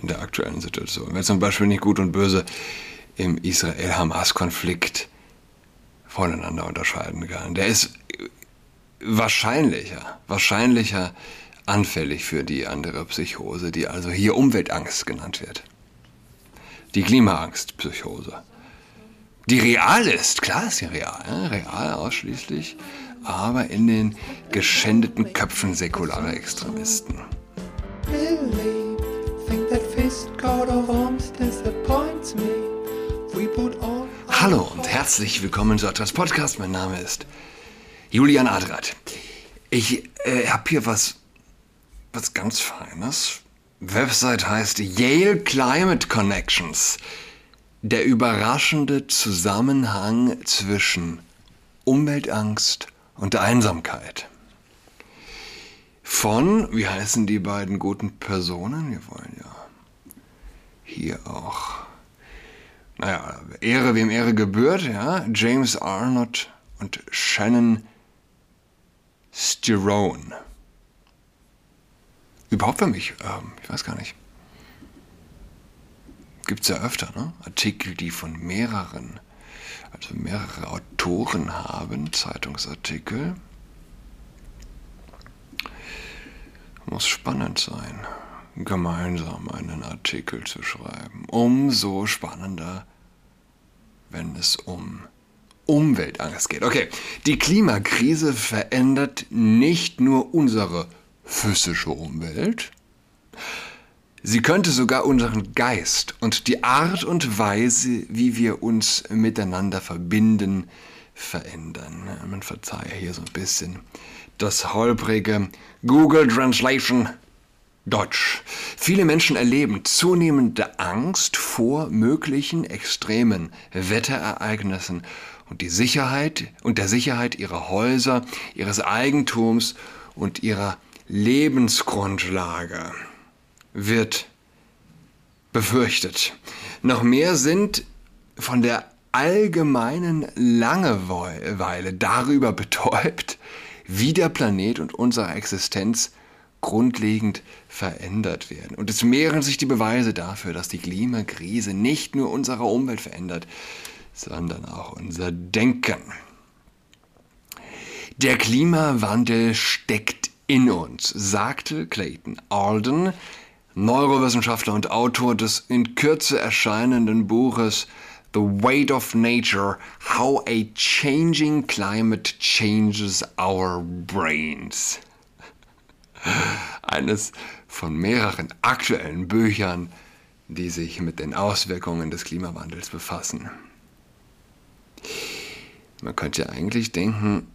in der aktuellen Situation. Wer zum Beispiel nicht gut und böse im Israel-Hamas-Konflikt voneinander unterscheiden kann, der ist wahrscheinlicher, wahrscheinlicher anfällig für die andere Psychose, die also hier Umweltangst genannt wird. Die Klimaangstpsychose. Die real ist, klar ist sie real, real ausschließlich, aber in den geschändeten Köpfen säkularer Extremisten. Hallo und herzlich willkommen zu Atlas Podcast. Mein Name ist Julian Adrat. Ich äh, habe hier was, was ganz Feines. Website heißt Yale Climate Connections. Der überraschende Zusammenhang zwischen Umweltangst und Einsamkeit. Von, wie heißen die beiden guten Personen? Wir wollen ja hier auch, naja, Ehre wem Ehre gebührt, ja, James Arnott und Shannon Sterone. Überhaupt für mich, ähm, ich weiß gar nicht. Gibt es ja öfter, ne? Artikel, die von mehreren, also mehrere Autoren haben, Zeitungsartikel. Muss spannend sein, gemeinsam einen Artikel zu schreiben. Umso spannender, wenn es um Umweltangst geht. Okay, die Klimakrise verändert nicht nur unsere physische Umwelt, sie könnte sogar unseren Geist und die Art und Weise, wie wir uns miteinander verbinden, verändern. Man verzeihe hier so ein bisschen das holprige Google Translation Deutsch. Viele Menschen erleben zunehmende Angst vor möglichen extremen Wetterereignissen und die Sicherheit und der Sicherheit ihrer Häuser, ihres Eigentums und ihrer Lebensgrundlage wird befürchtet. Noch mehr sind von der allgemeinen Langeweile darüber betäubt, wie der Planet und unsere Existenz grundlegend verändert werden. Und es mehren sich die Beweise dafür, dass die Klimakrise nicht nur unsere Umwelt verändert, sondern auch unser Denken. Der Klimawandel steckt in uns, sagte Clayton Alden, Neurowissenschaftler und Autor des in Kürze erscheinenden Buches The Weight of Nature, How a Changing Climate Changes Our Brains. Eines von mehreren aktuellen Büchern, die sich mit den Auswirkungen des Klimawandels befassen. Man könnte ja eigentlich denken,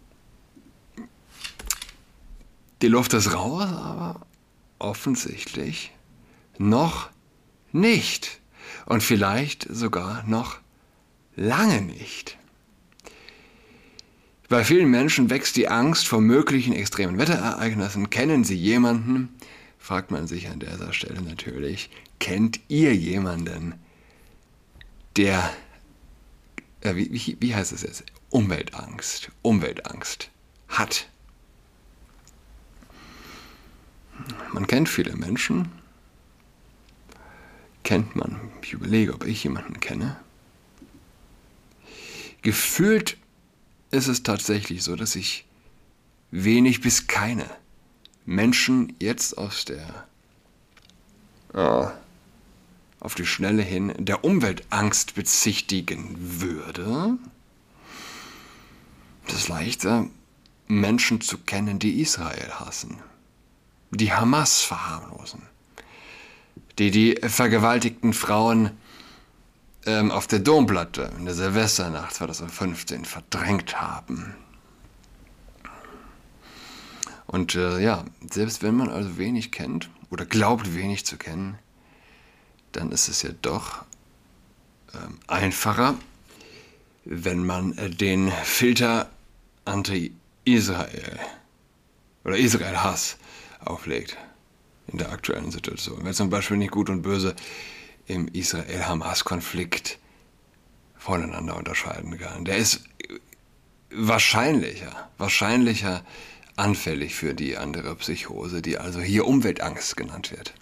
die Luft ist raus, aber offensichtlich noch nicht. Und vielleicht sogar noch lange nicht. Bei vielen Menschen wächst die Angst vor möglichen extremen Wetterereignissen. Kennen Sie jemanden? Fragt man sich an dieser Stelle natürlich. Kennt ihr jemanden, der, äh, wie, wie, wie heißt es jetzt? Umweltangst, Umweltangst hat. Man kennt viele Menschen. Kennt man. Ich überlege, ob ich jemanden kenne. Gefühlt ist es tatsächlich so, dass sich wenig bis keine Menschen jetzt aus der oh, auf die Schnelle hin der Umweltangst bezichtigen würde. Es ist leichter, Menschen zu kennen, die Israel hassen, die Hamas verharmlosen, die die vergewaltigten Frauen ähm, auf der Domplatte in der Silvesternacht 2015 verdrängt haben. Und äh, ja, selbst wenn man also wenig kennt oder glaubt wenig zu kennen, dann ist es ja doch ähm, einfacher, wenn man äh, den Filter Anti-Israel oder Israel-Hass auflegt in der aktuellen Situation. Wer zum Beispiel nicht gut und böse im Israel-Hamas-Konflikt voneinander unterscheiden kann. Der ist wahrscheinlicher, wahrscheinlicher anfällig für die andere Psychose, die also hier Umweltangst genannt wird.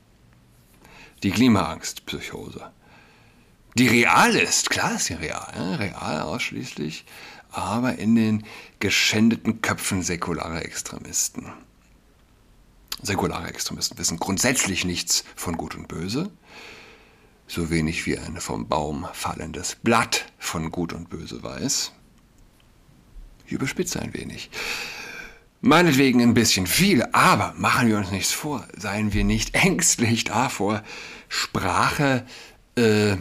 Die Klimaangstpsychose. Die real ist, klar ist sie real, real ausschließlich, aber in den geschändeten Köpfen säkularer Extremisten. Säkulare Extremisten wissen grundsätzlich nichts von Gut und Böse, so wenig wie ein vom Baum fallendes Blatt von Gut und Böse weiß. Ich überspitze ein wenig. Meinetwegen ein bisschen viel, aber machen wir uns nichts vor, seien wir nicht ängstlich davor, Sprache äh,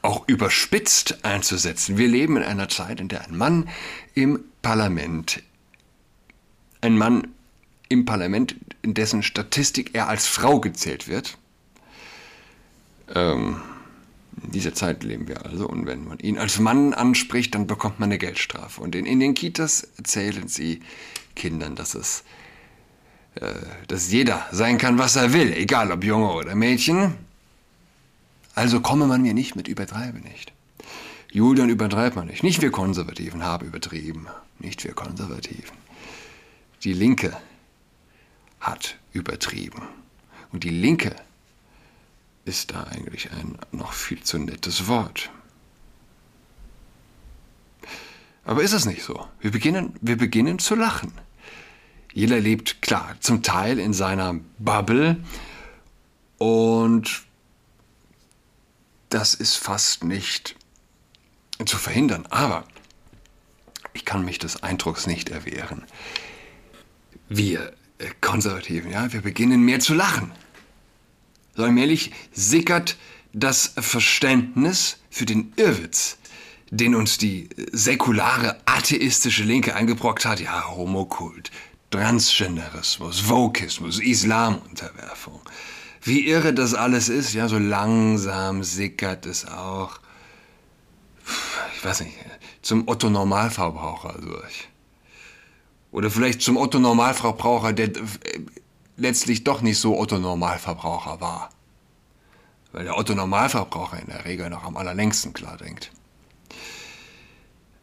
auch überspitzt einzusetzen. Wir leben in einer Zeit, in der ein Mann im Parlament, ein Mann im Parlament, in dessen Statistik er als Frau gezählt wird, ähm, in dieser Zeit leben wir also und wenn man ihn als Mann anspricht, dann bekommt man eine Geldstrafe. Und in, in den Kitas erzählen sie Kindern, dass es äh, dass jeder sein kann, was er will, egal ob Junge oder Mädchen. Also komme man mir nicht mit übertreibe nicht. Julian übertreibt man nicht. Nicht wir Konservativen haben übertrieben. Nicht wir Konservativen. Die Linke hat übertrieben. Und die Linke ist da eigentlich ein noch viel zu nettes Wort. Aber ist es nicht so? Wir beginnen, wir beginnen zu lachen. Jeder lebt, klar, zum Teil in seiner Bubble und das ist fast nicht zu verhindern. Aber ich kann mich des Eindrucks nicht erwehren. Wir äh, Konservativen, ja, wir beginnen mehr zu lachen. So allmählich sickert das Verständnis für den Irrwitz, den uns die säkulare atheistische Linke eingebrockt hat, ja, Homokult, Transgenderismus, Vokismus, Islamunterwerfung. Wie irre das alles ist, ja, so langsam sickert es auch, ich weiß nicht, zum Otto-Normalverbraucher durch. Oder vielleicht zum Otto-Normalverbraucher, der letztlich doch nicht so Otto-Normalverbraucher war. Weil der Otto-Normalverbraucher in der Regel noch am allerlängsten klar denkt.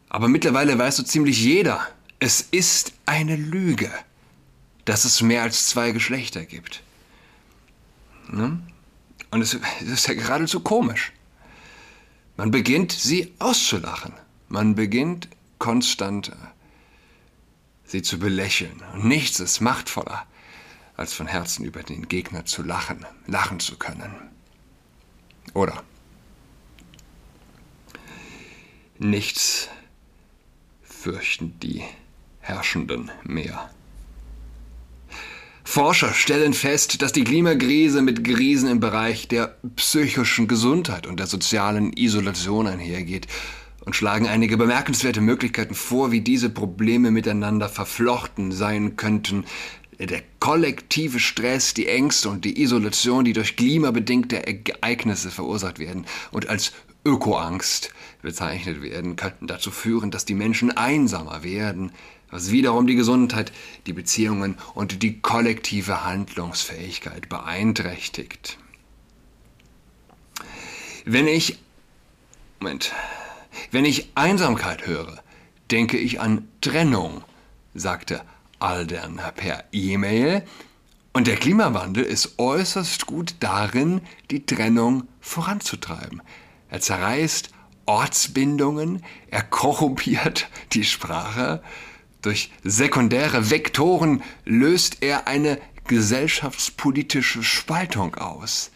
Aber mittlerweile weiß so ziemlich jeder, es ist eine Lüge, dass es mehr als zwei Geschlechter gibt. Ne? Und es ist ja geradezu komisch. Man beginnt, sie auszulachen. Man beginnt konstant, sie zu belächeln. Und nichts ist machtvoller, als von Herzen über den Gegner zu lachen, lachen zu können. Oder nichts fürchten die Herrschenden mehr. Forscher stellen fest, dass die Klimakrise mit Krisen im Bereich der psychischen Gesundheit und der sozialen Isolation einhergeht und schlagen einige bemerkenswerte Möglichkeiten vor, wie diese Probleme miteinander verflochten sein könnten, der kollektive Stress, die Ängste und die Isolation, die durch klimabedingte Ereignisse verursacht werden und als Ökoangst bezeichnet werden, könnten dazu führen, dass die Menschen einsamer werden, was wiederum die Gesundheit, die Beziehungen und die kollektive Handlungsfähigkeit beeinträchtigt. Wenn ich Moment, wenn ich Einsamkeit höre, denke ich an Trennung, sagte Aldern per E-Mail. Und der Klimawandel ist äußerst gut darin, die Trennung voranzutreiben. Er zerreißt Ortsbindungen, er korrumpiert die Sprache. Durch sekundäre Vektoren löst er eine gesellschaftspolitische Spaltung aus.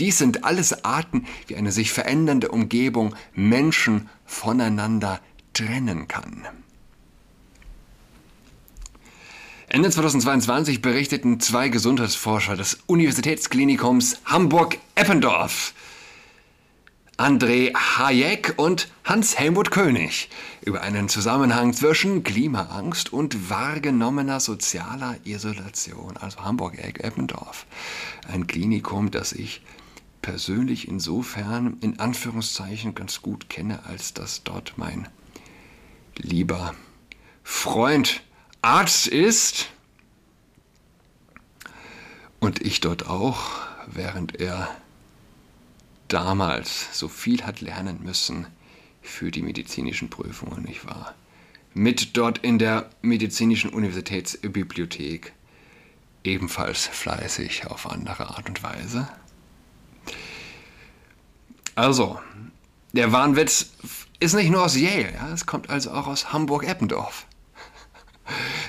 Dies sind alles Arten, wie eine sich verändernde Umgebung Menschen voneinander trennen kann. Ende 2022 berichteten zwei Gesundheitsforscher des Universitätsklinikums Hamburg-Eppendorf, André Hayek und Hans-Helmut König, über einen Zusammenhang zwischen Klimaangst und wahrgenommener sozialer Isolation, also Hamburg-Eppendorf. Ein Klinikum, das ich persönlich insofern in Anführungszeichen ganz gut kenne, als dass dort mein lieber Freund Arzt ist und ich dort auch, während er damals so viel hat lernen müssen für die medizinischen Prüfungen, nicht wahr? Mit dort in der medizinischen Universitätsbibliothek ebenfalls fleißig auf andere Art und Weise. Also, der Wahnwitz ist nicht nur aus Yale, ja, es kommt also auch aus Hamburg-Eppendorf.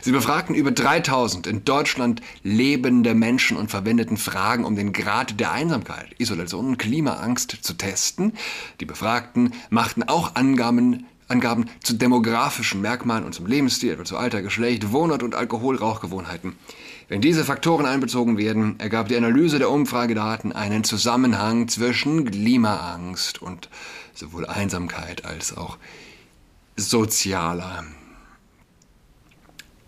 Sie befragten über 3000 in Deutschland lebende Menschen und verwendeten Fragen, um den Grad der Einsamkeit, Isolation und Klimaangst zu testen. Die Befragten machten auch Angaben, Angaben zu demografischen Merkmalen und zum Lebensstil, etwa zu Alter, Geschlecht, Wohnort und Alkoholrauchgewohnheiten. Wenn diese Faktoren einbezogen werden, ergab die Analyse der Umfragedaten einen Zusammenhang zwischen Klimaangst und sowohl Einsamkeit als auch sozialer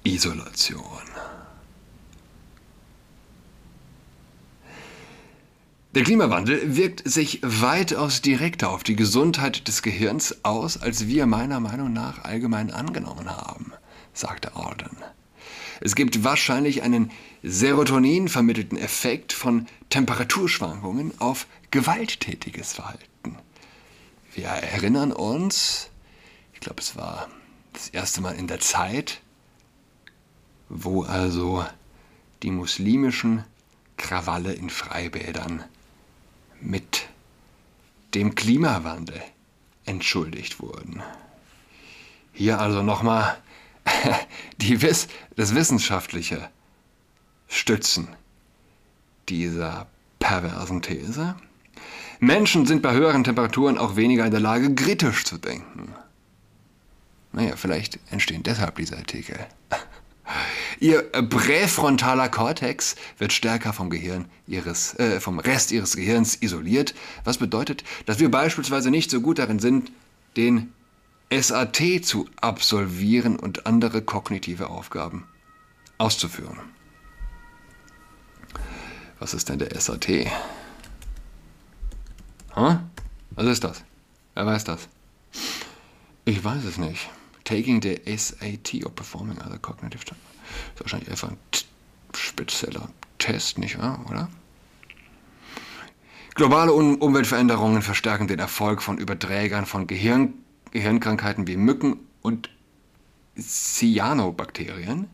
Isolation. Der Klimawandel wirkt sich weitaus direkter auf die Gesundheit des Gehirns aus, als wir meiner Meinung nach allgemein angenommen haben, sagte Alden. Es gibt wahrscheinlich einen Serotonin vermittelten Effekt von Temperaturschwankungen auf gewalttätiges Verhalten. Wir erinnern uns, ich glaube es war das erste Mal in der Zeit, wo also die muslimischen Krawalle in Freibädern mit dem Klimawandel entschuldigt wurden. Hier also nochmal Wiss das wissenschaftliche Stützen dieser perversen These. Menschen sind bei höheren Temperaturen auch weniger in der Lage, kritisch zu denken. Naja, vielleicht entstehen deshalb diese Artikel. Ihr präfrontaler Kortex wird stärker vom Gehirn ihres, äh, vom Rest ihres Gehirns isoliert, was bedeutet, dass wir beispielsweise nicht so gut darin sind, den SAT zu absolvieren und andere kognitive Aufgaben auszuführen. Was ist denn der SAT? Huh? Was ist das? Wer weiß das? Ich weiß es nicht. Taking the SAT or performing other cognitive tasks. Ist wahrscheinlich einfach ein spezieller Test, nicht wahr, oder? Globale um Umweltveränderungen verstärken den Erfolg von Überträgern von Gehirn Gehirnkrankheiten wie Mücken und Cyanobakterien.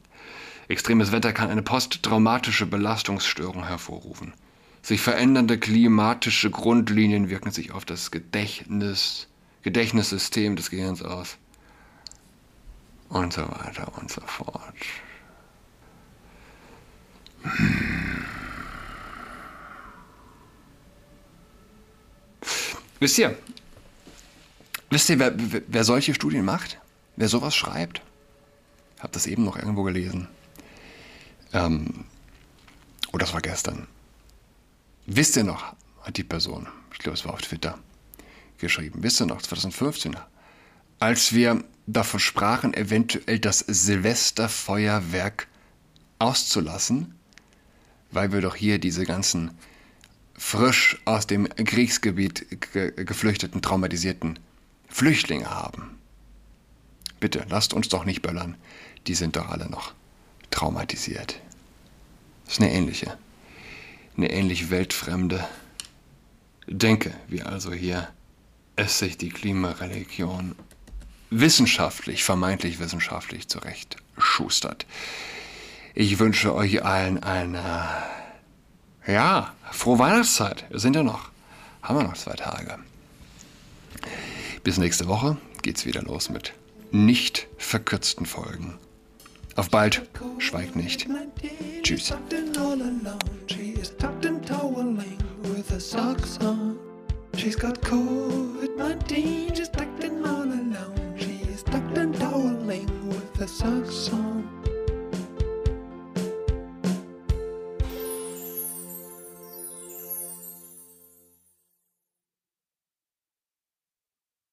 Extremes Wetter kann eine posttraumatische Belastungsstörung hervorrufen. Sich verändernde klimatische Grundlinien wirken sich auf das Gedächtnis, Gedächtnissystem des Gehirns aus. Und so weiter und so fort. Wisst ihr, wisst ihr, wer, wer solche Studien macht? Wer sowas schreibt? Ich habe das eben noch irgendwo gelesen. Ähm, oh, das war gestern. Wisst ihr noch, hat die Person, ich glaube, es war auf Twitter, geschrieben, wisst ihr noch, 2015, als wir davon sprachen, eventuell das Silvesterfeuerwerk auszulassen, weil wir doch hier diese ganzen frisch aus dem Kriegsgebiet ge geflüchteten, traumatisierten Flüchtlinge haben. Bitte, lasst uns doch nicht böllern. Die sind doch alle noch traumatisiert. Das ist eine ähnliche, eine ähnlich weltfremde Denke, wie also hier es sich die Klimareligion wissenschaftlich, vermeintlich wissenschaftlich zurecht schustert. Ich wünsche euch allen eine, ja, frohe Weihnachtszeit. Wir sind ja noch, haben wir noch zwei Tage. Bis nächste Woche geht's wieder los mit nicht verkürzten Folgen. Auf bald, schweigt nicht. Tschüss. She's got COVID-19, she's tucked in all alone. She's tucked and toweling with her socks on.